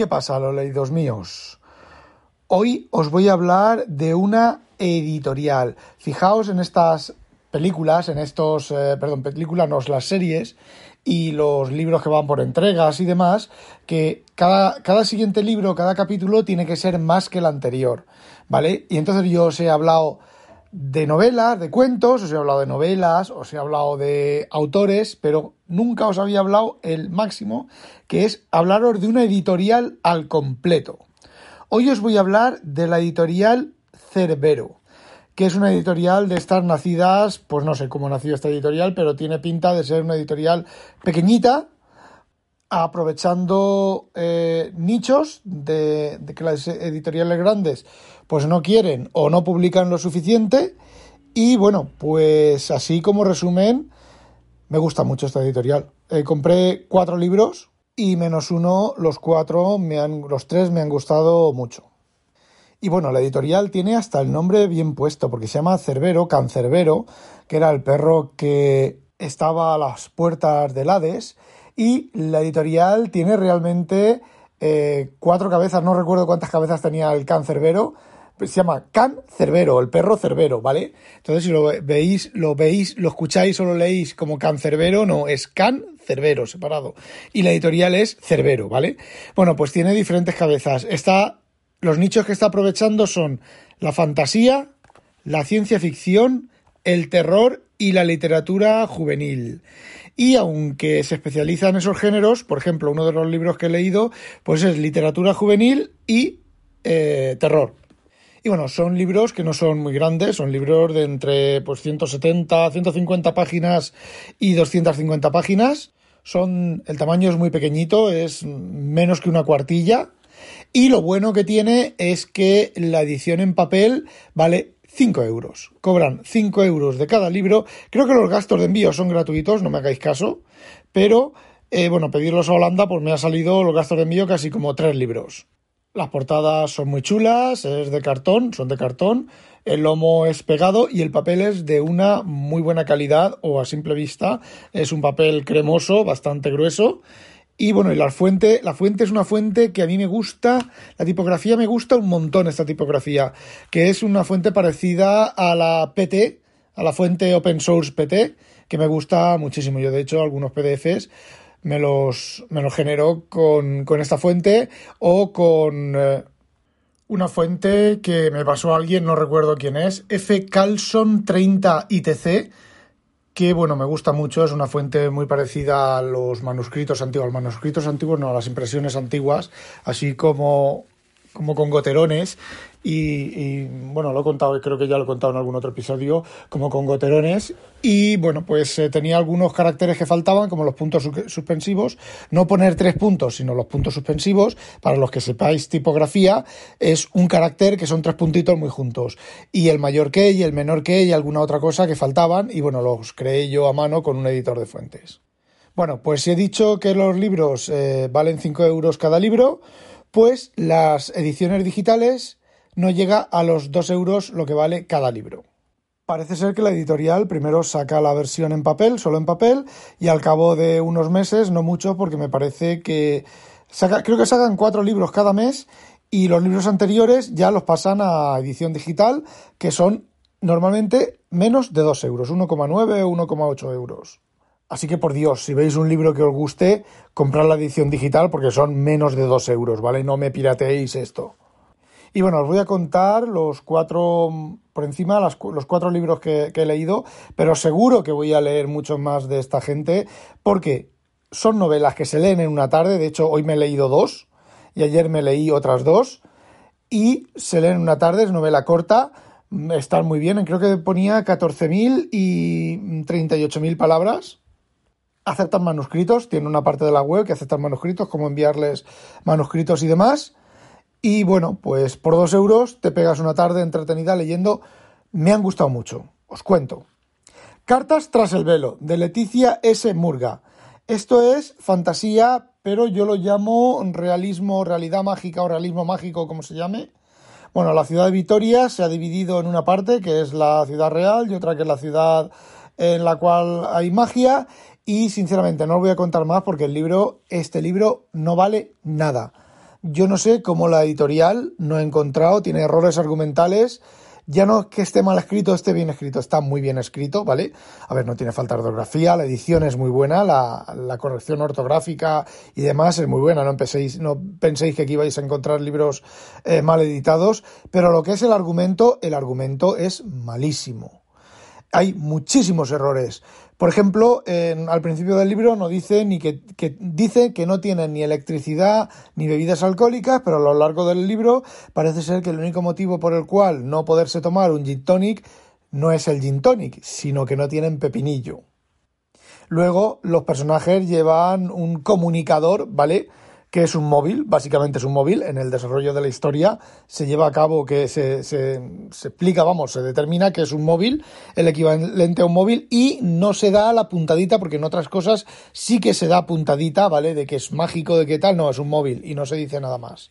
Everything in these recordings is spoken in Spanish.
¿Qué pasa, los leídos míos? Hoy os voy a hablar de una editorial. Fijaos en estas películas, en estos, eh, perdón, películas, no, las series y los libros que van por entregas y demás, que cada, cada siguiente libro, cada capítulo tiene que ser más que el anterior, ¿vale? Y entonces yo os he hablado de novelas, de cuentos, os he hablado de novelas, os he hablado de autores, pero nunca os había hablado el máximo, que es hablaros de una editorial al completo. Hoy os voy a hablar de la editorial Cerbero, que es una editorial de estas nacidas, pues no sé cómo nació esta editorial, pero tiene pinta de ser una editorial pequeñita, aprovechando eh, nichos de, que las editoriales grandes pues no quieren o no publican lo suficiente y bueno, pues así como resumen, me gusta mucho esta editorial. Eh, compré cuatro libros y menos uno, los cuatro, me han, los tres me han gustado mucho. Y bueno, la editorial tiene hasta el nombre bien puesto, porque se llama Cerbero, Cancerbero, que era el perro que estaba a las puertas del Hades, y la editorial tiene realmente eh, cuatro cabezas, no recuerdo cuántas cabezas tenía el Cancerbero, se llama Can Cerbero, el perro Cerbero, ¿vale? Entonces, si lo veis, lo veis, lo escucháis o lo leéis como Can Cerbero, no, es Can Cerbero, separado. Y la editorial es Cerbero, ¿vale? Bueno, pues tiene diferentes cabezas. Está, los nichos que está aprovechando son la fantasía, la ciencia ficción, el terror y la literatura juvenil. Y aunque se especializa en esos géneros, por ejemplo, uno de los libros que he leído, pues es literatura juvenil y eh, terror. Y bueno, son libros que no son muy grandes, son libros de entre pues, 170, 150 páginas y 250 páginas. Son, el tamaño es muy pequeñito, es menos que una cuartilla. Y lo bueno que tiene es que la edición en papel vale 5 euros. Cobran 5 euros de cada libro. Creo que los gastos de envío son gratuitos, no me hagáis caso. Pero, eh, bueno, pedirlos a Holanda, pues me ha salido los gastos de envío casi como 3 libros. Las portadas son muy chulas, es de cartón, son de cartón, el lomo es pegado y el papel es de una muy buena calidad o a simple vista es un papel cremoso, bastante grueso. Y bueno, la fuente, la fuente es una fuente que a mí me gusta, la tipografía me gusta un montón esta tipografía, que es una fuente parecida a la PT, a la fuente open source PT, que me gusta muchísimo. Yo de hecho algunos PDFs me los, me los genero con, con esta fuente o con eh, una fuente que me pasó alguien, no recuerdo quién es, F. Carlson 30 ITC, que bueno, me gusta mucho, es una fuente muy parecida a los manuscritos antiguos, manuscritos antiguos no, a las impresiones antiguas, así como como con goterones y, bueno, lo he contado, creo que ya lo he contado en algún otro episodio, como con goterones y bueno, pues eh, tenía algunos caracteres que faltaban, como los puntos suspensivos, no poner tres puntos, sino los puntos suspensivos, para los que sepáis tipografía, es un carácter que son tres puntitos muy juntos. Y el mayor que y el menor que y alguna otra cosa que faltaban y bueno, los creé yo a mano con un editor de fuentes. Bueno, pues he dicho que los libros eh, valen 5 euros cada libro, pues las ediciones digitales no llega a los 2 euros lo que vale cada libro. Parece ser que la editorial primero saca la versión en papel, solo en papel, y al cabo de unos meses, no mucho, porque me parece que creo que sacan cuatro libros cada mes y los libros anteriores ya los pasan a edición digital, que son normalmente menos de 2 euros, 1,9 o 1,8 euros. Así que por Dios, si veis un libro que os guste, comprad la edición digital porque son menos de 2 euros, ¿vale? No me pirateéis esto. Y bueno, os voy a contar los cuatro, por encima, los cuatro libros que, que he leído, pero seguro que voy a leer muchos más de esta gente porque son novelas que se leen en una tarde. De hecho, hoy me he leído dos y ayer me leí otras dos. Y se leen en una tarde, es novela corta, están muy bien. Creo que ponía 14.000 y 38.000 palabras aceptan manuscritos, tiene una parte de la web que aceptan manuscritos, como enviarles manuscritos y demás. Y bueno, pues por dos euros te pegas una tarde entretenida leyendo. Me han gustado mucho, os cuento. Cartas tras el velo, de Leticia S. Murga. Esto es fantasía, pero yo lo llamo realismo, realidad mágica o realismo mágico, como se llame. Bueno, la ciudad de Vitoria se ha dividido en una parte que es la ciudad real y otra que es la ciudad en la cual hay magia y sinceramente no os voy a contar más porque el libro, este libro no vale nada. yo no sé cómo la editorial no ha encontrado, tiene errores argumentales. Ya no es que esté mal escrito, esté bien escrito, está muy bien escrito, ¿vale? A ver, no tiene falta ortografía, la edición es muy buena, la, corrección ortográfica y demás es muy buena, no, penséis, no penséis que aquí vais a encontrar libros eh, mal editados, pero lo que es el argumento, el argumento es malísimo. Hay muchísimos errores. Por ejemplo, al principio del libro no dice ni que, dice que no tienen ni electricidad ni bebidas alcohólicas, pero a lo largo del libro parece ser que el único motivo por el cual no poderse tomar un gin tonic no es el gin tonic, sino que no tienen pepinillo. Luego los personajes llevan un comunicador, ¿vale? Que es un móvil, básicamente es un móvil, en el desarrollo de la historia se lleva a cabo que se, se, explica, vamos, se determina que es un móvil, el equivalente a un móvil, y no se da la puntadita, porque en otras cosas sí que se da puntadita, ¿vale? De que es mágico, de que tal, no, es un móvil, y no se dice nada más.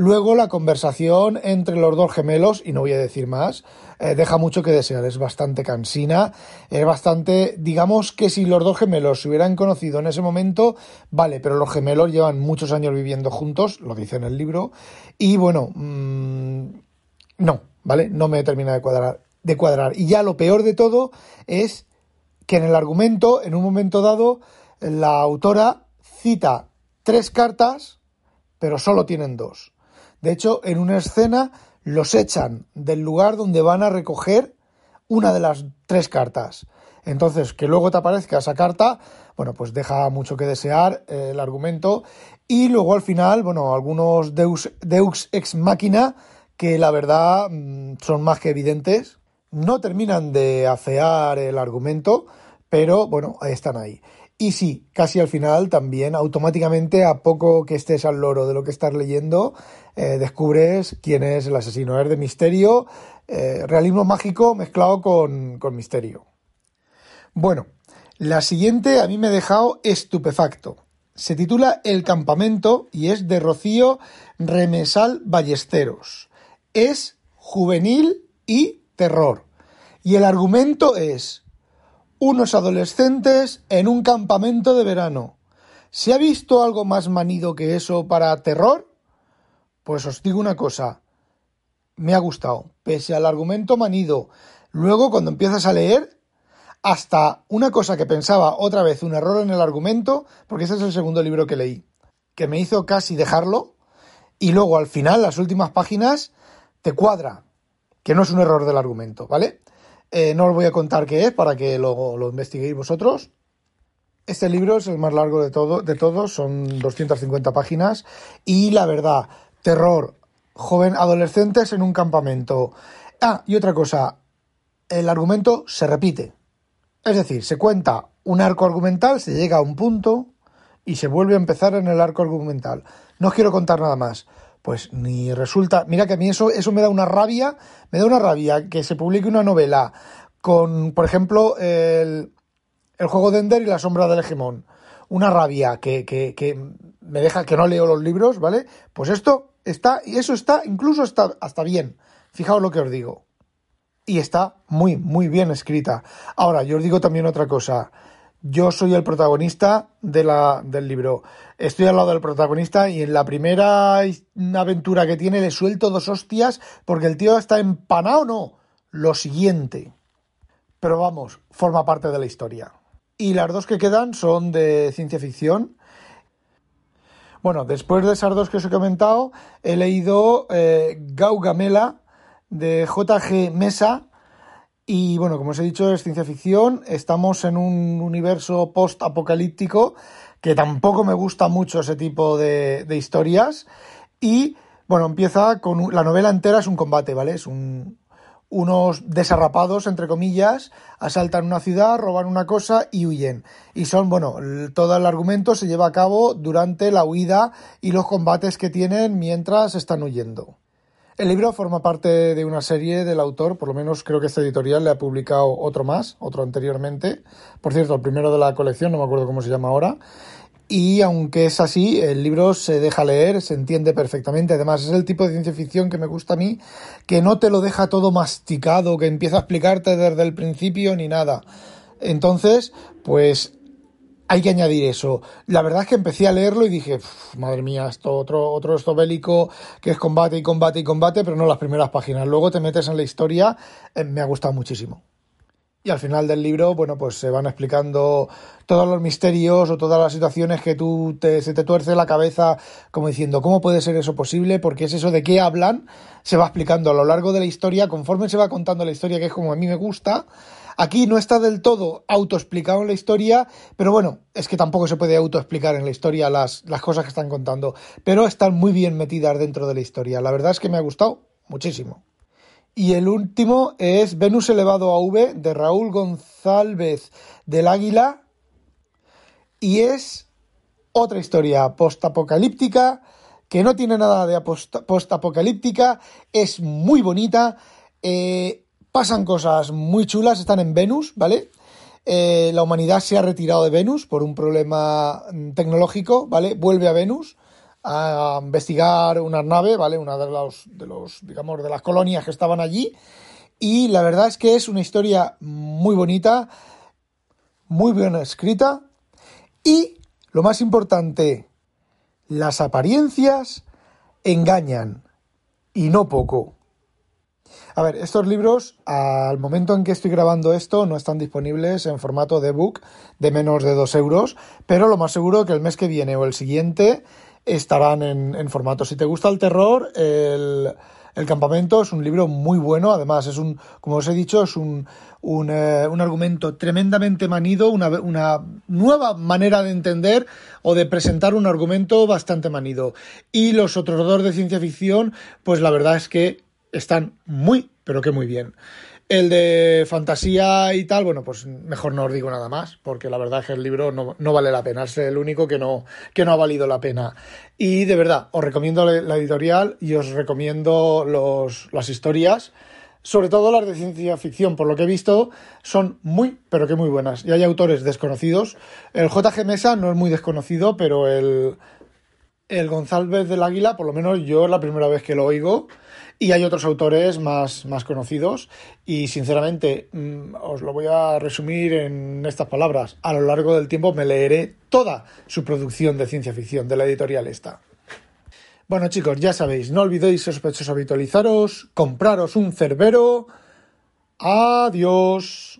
Luego la conversación entre los dos gemelos, y no voy a decir más, eh, deja mucho que desear, es bastante cansina, es bastante, digamos que si los dos gemelos se hubieran conocido en ese momento, vale, pero los gemelos llevan muchos años viviendo juntos, lo dice en el libro, y bueno, mmm, no, ¿vale? No me termina de cuadrar, de cuadrar. Y ya lo peor de todo es que en el argumento, en un momento dado, la autora cita tres cartas, pero solo tienen dos. De hecho, en una escena los echan del lugar donde van a recoger una de las tres cartas. Entonces, que luego te aparezca esa carta, bueno, pues deja mucho que desear eh, el argumento. Y luego al final, bueno, algunos deus, ex machina que la verdad mm, son más que evidentes. No terminan de afear el argumento, pero bueno, están ahí. Y sí, casi al final también, automáticamente, a poco que estés al loro de lo que estás leyendo, eh, descubres quién es el asesino. Es de misterio, eh, realismo mágico mezclado con, con misterio. Bueno, la siguiente a mí me ha dejado estupefacto. Se titula El campamento y es de Rocío Remesal Ballesteros. Es juvenil y terror. Y el argumento es unos adolescentes en un campamento de verano. ¿Se ha visto algo más manido que eso para terror? Pues os digo una cosa, me ha gustado, pese al argumento manido. Luego, cuando empiezas a leer, hasta una cosa que pensaba otra vez un error en el argumento, porque ese es el segundo libro que leí, que me hizo casi dejarlo, y luego al final, las últimas páginas, te cuadra, que no es un error del argumento, ¿vale? Eh, no os voy a contar qué es para que luego lo investiguéis vosotros. Este libro es el más largo de, todo, de todos, son 250 páginas y la verdad, terror, joven, adolescentes en un campamento. Ah, y otra cosa, el argumento se repite. Es decir, se cuenta un arco argumental, se llega a un punto y se vuelve a empezar en el arco argumental. No os quiero contar nada más pues ni resulta. Mira que a mí eso, eso me da una rabia, me da una rabia que se publique una novela con, por ejemplo, el, el juego de Ender y la sombra del hegemón. Una rabia que, que, que me deja que no leo los libros, ¿vale? Pues esto está, y eso está, incluso está hasta bien. Fijaos lo que os digo. Y está muy, muy bien escrita. Ahora, yo os digo también otra cosa yo soy el protagonista de la, del libro. Estoy al lado del protagonista y en la primera aventura que tiene le suelto dos hostias porque el tío está empanado, no. Lo siguiente. Pero vamos, forma parte de la historia. Y las dos que quedan son de ciencia ficción. Bueno, después de esas dos que os he comentado, he leído eh, Gaugamela de J.G. Mesa, y bueno, como os he dicho, es ciencia ficción. Estamos en un universo post-apocalíptico que tampoco me gusta mucho ese tipo de, historias. Y bueno, empieza con la novela entera es un combate, ¿vale? Es un, unos desarrapados, entre comillas, asaltan una ciudad, roban una cosa y huyen. Y son, bueno, todo el argumento se lleva a cabo durante la huida y los combates que tienen mientras están huyendo. El libro forma parte de una serie del autor, por lo menos creo que esta editorial le ha publicado otro más, otro anteriormente. Por cierto, el primero de la colección, no me acuerdo cómo se llama ahora. Y aunque es así, el libro se deja leer, se entiende perfectamente. Además, es el tipo de ciencia ficción que me gusta a mí, que no te lo deja todo masticado, que empieza a explicarte desde el principio ni nada. Entonces, pues hay que añadir eso. La verdad es que empecé a leerlo y dije, madre mía, esto otro, otro esto bélico que es combate y combate y combate, pero no las primeras páginas. Luego te metes en la historia, eh, me ha gustado muchísimo. Y al final del libro, bueno, pues se van explicando todos los misterios o todas las situaciones que tú te, se te tuerce la cabeza como diciendo, ¿cómo puede ser eso posible? Porque es eso de qué hablan, se va explicando a lo largo de la historia, conforme se va contando la historia, que es como a mí me gusta, Aquí no está del todo autoexplicado en la historia, pero bueno, es que tampoco se puede autoexplicar en la historia las, las cosas que están contando, pero están muy bien metidas dentro de la historia. La verdad es que me ha gustado muchísimo. Y el último es Venus elevado a V de Raúl González del Águila. Y es otra historia postapocalíptica que no tiene nada de postapocalíptica, es muy bonita. Eh, pasan cosas muy chulas, están en Venus, ¿vale? Eh, la humanidad se ha retirado de Venus por un problema mm, tecnológico, ¿vale? Vuelve a Venus a investigar una nave, ¿vale? Una de los, de los, digamos, de las colonias que estaban allí. Y la verdad es que es una historia muy bonita, muy bien escrita. Y lo más importante, las apariencias engañan. Y no poco. A ver, estos libros, al momento en que estoy grabando esto, no están disponibles en formato de book de menos de 2 euros, pero lo más seguro que el mes que viene o el siguiente estarán en, formato. Si te gusta el terror, el, campamento es un libro muy bueno, además es un, como os he dicho, es un, un, eh, argumento tremendamente manido, una, una, nueva manera de entender o de presentar un argumento bastante manido. Y los otros dos de ciencia ficción, pues la verdad es que están muy, pero que muy bien. El de fantasía y tal, bueno, pues mejor no os digo nada más, porque la verdad es que el libro no, vale la pena, es el único que no, que no ha valido la pena. Y de verdad, os recomiendo la editorial y os recomiendo los, las historias, sobre todo las de ciencia ficción, por lo que he visto, son muy, pero que muy buenas. Y hay autores desconocidos. El JG Mesa no es muy desconocido, pero el, el González del Águila, por lo menos yo es la primera vez que lo oigo. Y hay otros autores más, más conocidos y sinceramente mm, os lo voy a resumir en estas palabras. A lo largo del tiempo me leeré toda su producción de ciencia ficción de la editorial esta. Bueno chicos, ya sabéis, no olvidéis sospechosos habitualizaros, compraros un cerbero. Adiós.